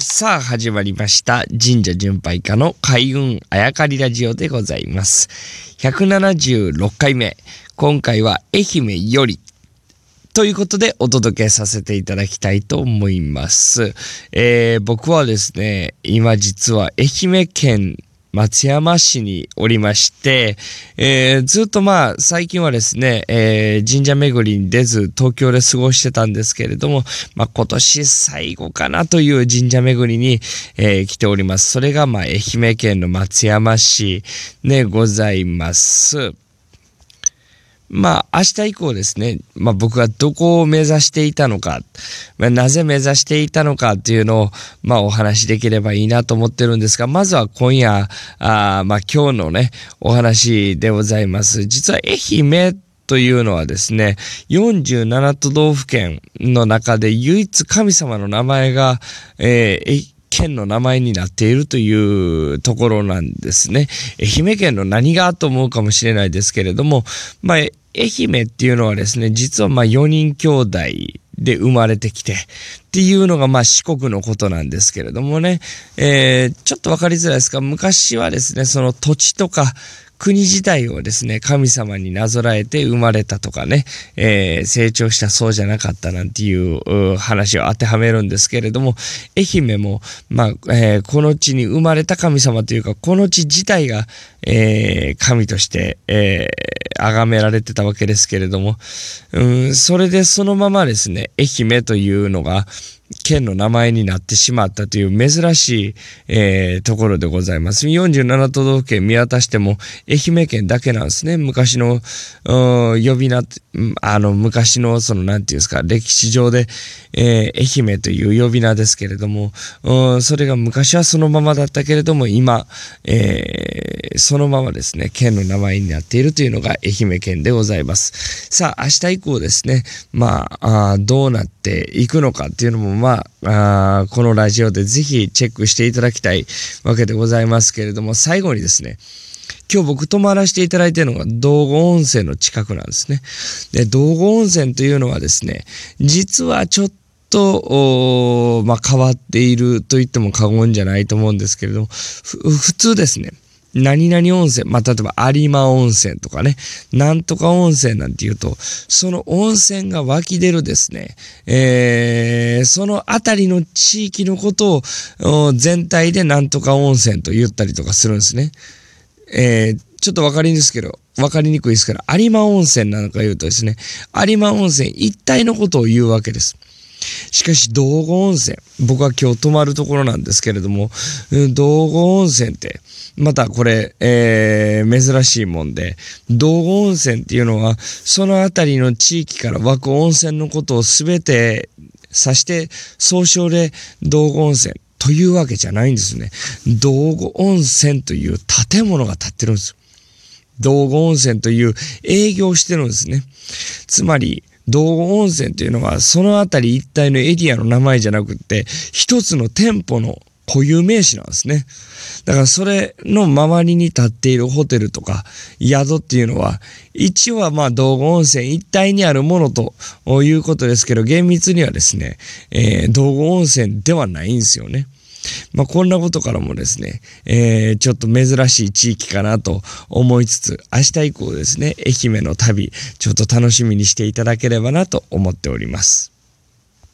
さあ始まりました。神社巡拝家の開運あやかりラジオでございます。176回目今回は愛媛よりということでお届けさせていただきたいと思います、えー、僕はですね今実は愛媛県松山市におりまして、えー、ずっとまあ最近はですね、えー、神社巡りに出ず東京で過ごしてたんですけれども、まあ今年最後かなという神社巡りに、えー、来ております。それがまあ愛媛県の松山市でございます。まあ、明日以降ですね、まあ僕がどこを目指していたのか、まあ、なぜ目指していたのかっていうのを、まあお話しできればいいなと思ってるんですが、まずは今夜、あまあ今日のね、お話でございます。実は愛媛というのはですね、47都道府県の中で唯一神様の名前が、えー、県の名前になっているというところなんですね。愛媛県の何がと思うかもしれないですけれども、まあ、愛媛っていうのはですね、実はまあ4人兄弟で生まれてきてっていうのがまあ四国のことなんですけれどもね、えー、ちょっとわかりづらいですが、昔はですね、その土地とか国自体をですね、神様になぞらえて生まれたとかね、えー、成長したそうじゃなかったなんていう話を当てはめるんですけれども、愛媛も、まあ、えー、この地に生まれた神様というか、この地自体が、えー、神として、えー、崇められてたわけですけれども、うん、それでそのままですね、愛媛というのが、県の名前になってしまったという珍しい、えー、ところでございます。47都道府県見渡しても愛媛県だけなんですね。昔の、呼び名、あの、昔の、その、なんていうんですか、歴史上で、えー、愛媛という呼び名ですけれども、それが昔はそのままだったけれども、今、えー、そのままですね、県の名前になっているというのが愛媛県でございます。さあ、明日以降ですね、まあ、あどうなっていくのかっていうのも、まあ、あこのラジオでぜひチェックしていただきたいわけでございますけれども、最後にですね、今日僕泊まらせていただいているのが道後温泉の近くなんですね。で、道後温泉というのはですね、実はちょっと、まあ、変わっていると言っても過言じゃないと思うんですけれども、普通ですね、何々温泉、まあ、例えば有馬温泉とかね、なんとか温泉なんて言うと、その温泉が湧き出るですね、えー、そのあたりの地域のことを全体でなんとか温泉と言ったりとかするんですね。えー、ちょっとわかりにくいですけど、わかりにくいですから、有馬温泉なんか言うとですね、有馬温泉一体のことを言うわけです。しかし、道後温泉。僕は今日泊まるところなんですけれども、道後温泉って、またこれ、えー、珍しいもんで、道後温泉っていうのは、そのあたりの地域から湧く温泉のことをすべてそして、総称で道後温泉というわけじゃないんですね。道後温泉という建物が建ってるんです。道後温泉という営業してるんですね。つまり、道後温泉というのはその辺り一帯のエリアの名前じゃなくって一つの店舗の固有名詞なんですね。だからそれの周りに立っているホテルとか宿っていうのは一応はまあ道後温泉一帯にあるものということですけど厳密にはですね、えー、道後温泉ではないんですよね。まあ、こんなことからもですね、えー、ちょっと珍しい地域かなと思いつつ、明日以降ですね、愛媛の旅、ちょっと楽しみにしていただければなと思っております。